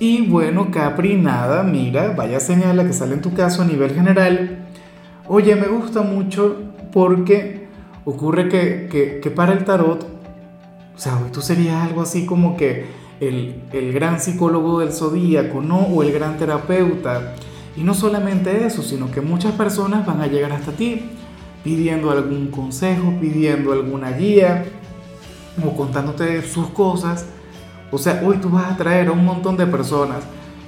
Y bueno, Capri, nada, mira, vaya señal la que sale en tu caso a nivel general. Oye, me gusta mucho porque ocurre que, que, para el tarot, o sea, tú serías algo así como que el, el gran psicólogo del zodíaco, ¿no? O el gran terapeuta. Y no solamente eso, sino que muchas personas van a llegar hasta ti pidiendo algún consejo, pidiendo alguna guía o contándote sus cosas o sea, hoy tú vas a traer a un montón de personas.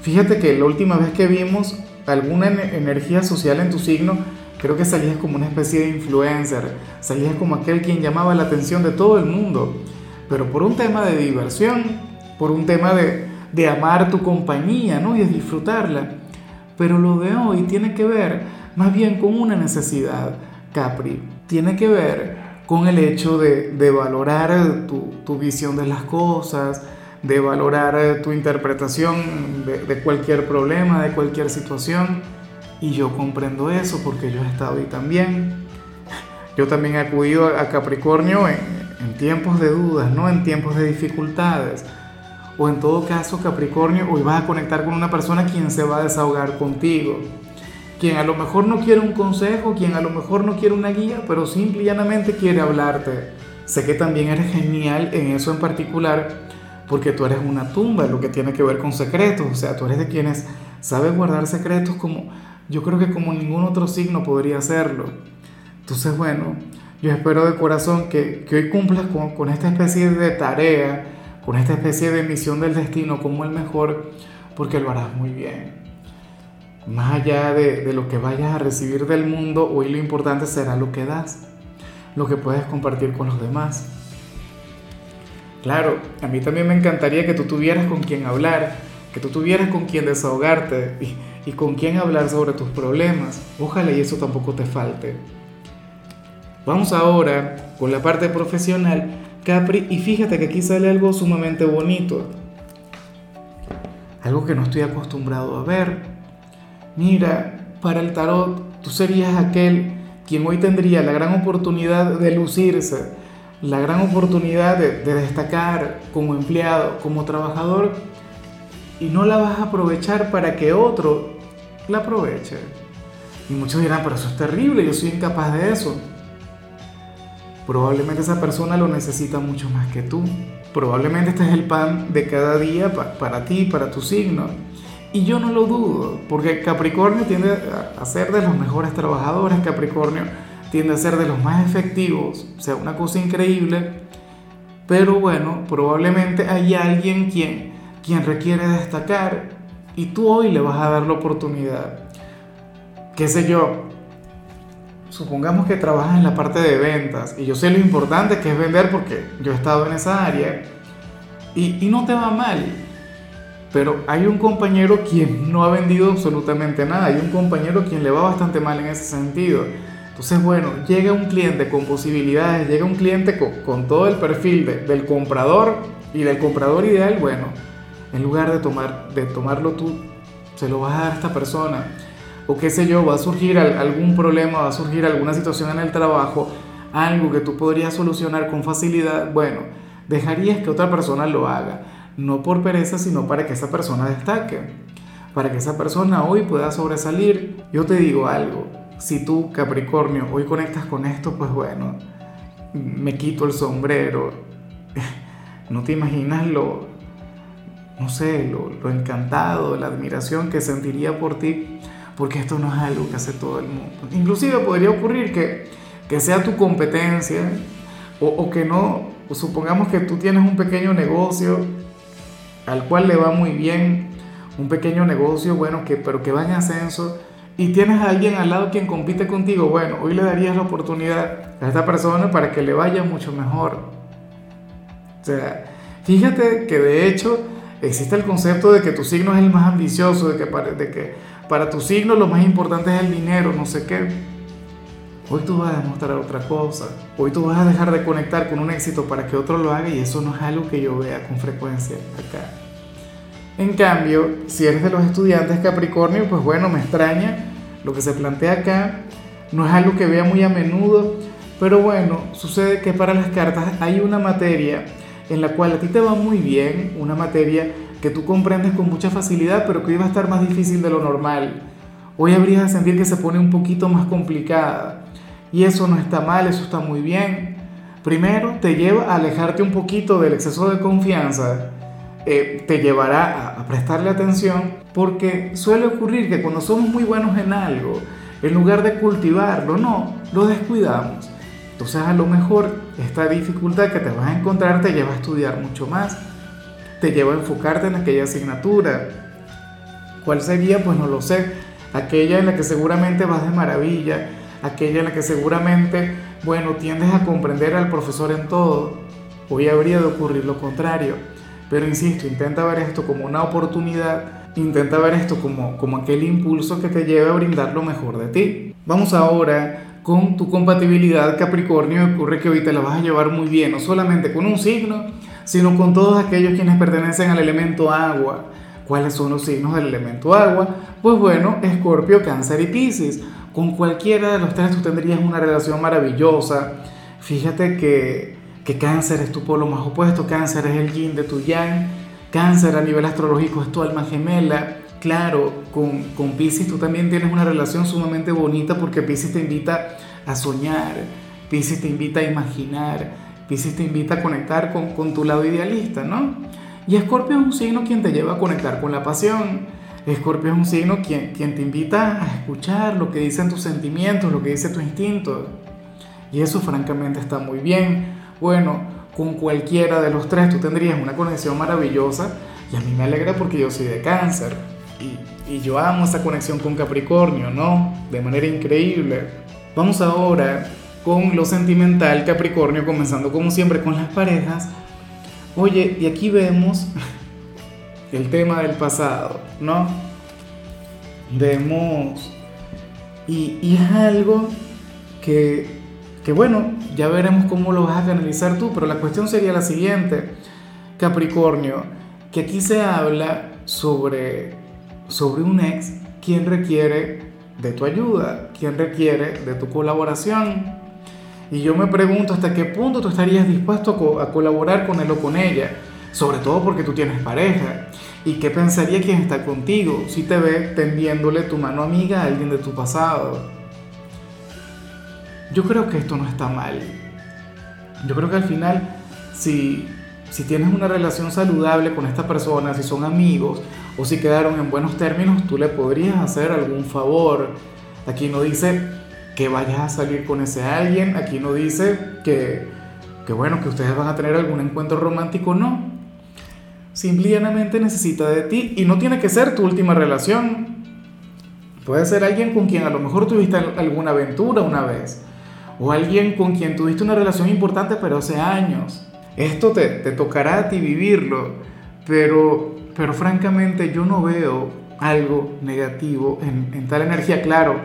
Fíjate que la última vez que vimos alguna energía social en tu signo, creo que salías como una especie de influencer, salías como aquel quien llamaba la atención de todo el mundo, pero por un tema de diversión, por un tema de, de amar tu compañía, ¿no? Y de disfrutarla. Pero lo de hoy tiene que ver más bien con una necesidad, Capri. Tiene que ver con el hecho de, de valorar tu, tu visión de las cosas, de valorar eh, tu interpretación de, cualquier problema, de cualquier situación. Y yo comprendo eso porque yo he estado ahí también. Yo también he acudido a Capricornio en, en tiempos de dudas, no en tiempos de dificultades. O en todo caso, Capricornio, hoy vas a conectar con una persona quien se va a desahogar contigo. Quien a lo mejor no quiere un consejo, quien a lo mejor no quiere una guía, pero simple y llanamente quiere hablarte. Sé que también eres genial en eso en particular porque tú eres una tumba, lo que tiene que ver con secretos, o sea, tú eres de quienes sabes guardar secretos como yo creo que como ningún otro signo podría hacerlo. Entonces, bueno, yo espero de corazón que, que hoy cumplas con, con, esta especie de tarea, con esta especie de misión del destino como el mejor, porque lo harás muy bien. Más allá de, de lo que vayas a recibir del mundo, hoy lo importante será lo que das, lo que puedes compartir con los demás. Claro, a mí también me encantaría que tú tuvieras con quien hablar, que tú tuvieras con quien desahogarte y, con quien hablar sobre tus problemas. Ojalá y eso tampoco te falte. Vamos ahora con la parte profesional, Capri, y fíjate que aquí sale algo sumamente bonito. Algo que no estoy acostumbrado a ver. Mira, para el tarot, tú serías aquel quien hoy tendría la gran oportunidad de lucirse, la gran oportunidad de, destacar como empleado, como trabajador, y no la vas a aprovechar para que otro la aproveche. Y muchos dirán, pero eso es terrible, yo soy incapaz de eso. Probablemente esa persona lo necesita mucho más que tú. Probablemente este es el pan de cada día para ti, para tu signo. Y yo no lo dudo, porque Capricornio tiende a ser de los mejores trabajadores. Capricornio tiende a ser de los más efectivos, o sea, una cosa increíble, pero bueno, probablemente hay alguien quien, quien requiere destacar y tú hoy le vas a dar la oportunidad. ¿Qué sé yo? Supongamos que trabajas en la parte de ventas y yo sé lo importante que es vender porque yo he estado en esa área y, y no te va mal, pero hay un compañero quien no ha vendido absolutamente nada, hay un compañero quien le va bastante mal en ese sentido entonces, bueno, llega un cliente con posibilidades, llega un cliente con, todo el perfil del comprador y del comprador ideal, bueno, en lugar de, tomar, de tomarlo tú, se lo vas a dar a esta persona. O qué sé yo, va a surgir algún problema, va a surgir alguna situación en el trabajo, algo que tú podrías solucionar con facilidad, bueno, dejarías que otra persona lo haga, no por pereza, sino para que esa persona destaque, para que esa persona hoy pueda sobresalir. Yo te digo algo, si tú, Capricornio, hoy conectas con esto, pues bueno, me quito el sombrero. No te imaginas lo, no sé, lo, encantado, la admiración que sentiría por ti, porque esto no es algo que hace todo el mundo. Inclusive podría ocurrir que, que sea tu competencia o, que no, supongamos que tú tienes un pequeño negocio al cual le va muy bien, un pequeño negocio, bueno, que, pero que va en ascenso y tienes a alguien al lado quien compite contigo, bueno, hoy le darías la oportunidad a esta persona para que le vaya mucho mejor. O sea, fíjate que de hecho existe el concepto de que tu signo es el más ambicioso, de que, de que para tu signo lo más importante es el dinero, no sé qué. Hoy tú vas a demostrar otra cosa. Hoy tú vas a dejar de conectar con un éxito para que otro lo haga y eso no es algo que yo vea con frecuencia acá. En cambio, si eres de los estudiantes Capricornio, pues bueno, me extraña lo que se plantea acá. No es algo que vea muy a menudo, pero bueno, sucede que para las cartas hay una materia en la cual a ti te va muy bien, una materia que tú comprendes con mucha facilidad, pero que hoy va a estar más difícil de lo normal. Hoy habrías de sentir que se pone un poquito más complicada. Y eso no está mal, eso está muy bien. Primero, te lleva a alejarte un poquito del exceso de confianza. Eh, te llevará a, a prestarle atención porque suele ocurrir que cuando somos muy buenos en algo, en lugar de cultivarlo, no, lo descuidamos. Entonces a lo mejor esta dificultad que te vas a encontrar te lleva a estudiar mucho más, te lleva a enfocarte en aquella asignatura. ¿Cuál sería? Pues no lo sé. Aquella en la que seguramente vas de maravilla, aquella en la que seguramente, bueno, tiendes a comprender al profesor en todo. Hoy habría de ocurrir lo contrario. Pero insisto, intenta ver esto como una oportunidad, intenta ver esto como, como aquel impulso que te lleve a brindar lo mejor de ti. Vamos ahora con tu compatibilidad Capricornio. Ocurre que hoy te la vas a llevar muy bien, no solamente con un signo, sino con todos aquellos quienes pertenecen al elemento agua. ¿Cuáles son los signos del elemento agua? Pues bueno, Escorpio, Cáncer y Pisces. Con cualquiera de los tres tú tendrías una relación maravillosa. Fíjate que, que cáncer es tu polo más opuesto, cáncer es el yin de tu yang, cáncer a nivel astrológico es tu alma gemela. Claro, con, con Pisces tú también tienes una relación sumamente bonita porque Pisces te invita a soñar, Pisces te invita a imaginar, Pisces te invita a conectar con, con tu lado idealista, ¿no? Y Escorpio es un signo quien te lleva a conectar con la pasión Escorpio es un signo quien, quien te invita a escuchar lo que dicen tus sentimientos, lo que dice tu instinto. Y eso francamente está muy bien. Bueno, con cualquiera de los tres tú tendrías una conexión maravillosa y a mí me alegra porque yo soy de cáncer. Y, y yo amo esa conexión con Capricornio, ¿no? De manera increíble. Vamos ahora con lo sentimental Capricornio, comenzando como siempre con las parejas. Oye, y aquí vemos el tema del pasado, ¿no? Vemos, y, y es algo que, que, bueno, ya veremos cómo lo vas a canalizar tú, pero la cuestión sería la siguiente, Capricornio, que aquí se habla sobre, sobre un ex quien requiere de tu ayuda, quien requiere de tu colaboración. Y yo me pregunto hasta qué punto tú estarías dispuesto a colaborar con él o con ella sobre todo porque tú tienes pareja. ¿Y qué pensaría quien está contigo si te ve tendiéndole tu mano amiga a alguien de tu pasado? Yo creo que esto no está mal. Yo creo que al final, si, si tienes una relación saludable con esta persona, si son amigos o si quedaron en buenos términos, tú le podrías hacer algún favor. Aquí no dice que vayas a salir con ese alguien, aquí no dice que, que bueno, que ustedes van a tener algún encuentro romántico, no simplemente necesita de ti y no tiene que ser tu última relación. Puede ser alguien con quien a lo mejor tuviste alguna aventura una vez o alguien con quien tuviste una relación importante pero hace años. Esto te, te tocará a ti vivirlo, pero, pero francamente yo no veo algo negativo en, en tal energía. Claro,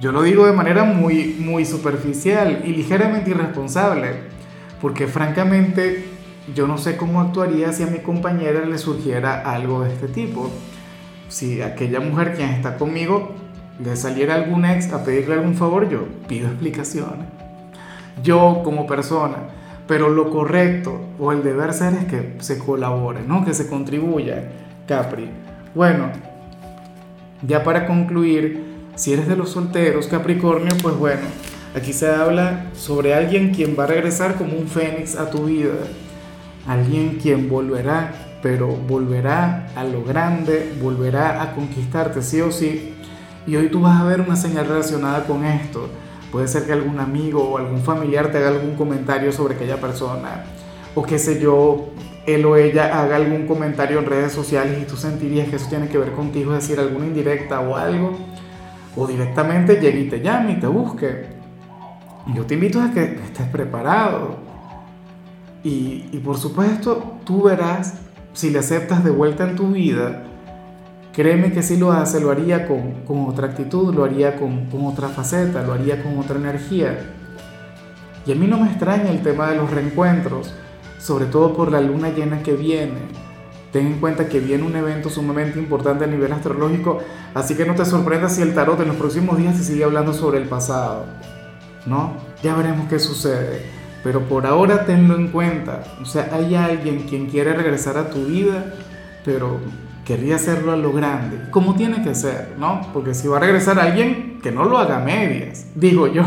yo lo digo de manera muy, muy superficial y ligeramente irresponsable, porque francamente yo no sé cómo actuaría si a mi compañera le surgiera algo de este tipo. Si aquella mujer quien está conmigo le saliera algún ex a pedirle algún favor, yo pido explicaciones. Yo como persona. Pero lo correcto o el deber ser es que se colabore, ¿no? Que se contribuya. Capri. Bueno, ya para concluir, si eres de los solteros, Capricornio, pues bueno, aquí se habla sobre alguien quien va a regresar como un fénix a tu vida alguien quien volverá, pero volverá a lo grande, volverá a conquistarte sí o sí. Y hoy tú vas a ver una señal relacionada con esto. Puede ser que algún amigo o algún familiar te haga algún comentario sobre aquella persona. O qué sé yo, él o ella haga algún comentario en redes sociales y tú sentirías que eso tiene que ver contigo, es decir, alguna indirecta o algo. O directamente llegue y te llame y te busque. Yo te invito a que estés preparado y, por supuesto, tú verás si le aceptas de vuelta en tu vida créeme que si lo hace, lo haría con, con otra actitud, lo haría con, con otra faceta, lo haría con otra energía. Y a mí no me extraña el tema de los reencuentros, sobre todo por la luna llena que viene Ten en cuenta que viene un evento sumamente importante a nivel astrológico, así que no te sorprendas si el tarot en los próximos días se sigue hablando sobre el pasado. ¿No? Ya veremos qué sucede. Pero por ahora tenlo en cuenta. O sea, hay alguien quien quiere regresar a tu vida, pero querría hacerlo a lo grande, como tiene que ser, ¿no? Porque si va a regresar alguien, que no lo haga medias, digo yo.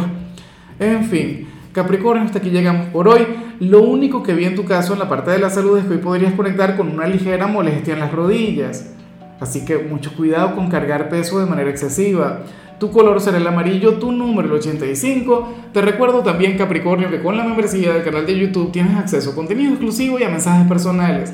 En fin, Capricornio, hasta aquí llegamos por hoy. Lo único que vi en tu caso en la parte de la salud es que hoy podrías conectar con una ligera molestia en las rodillas. Así que mucho cuidado con cargar peso de manera excesiva. Tu color será el amarillo, tu número el 85. Te recuerdo también, Capricornio, que con la membresía del canal de YouTube tienes acceso a contenido exclusivo y a mensajes personales.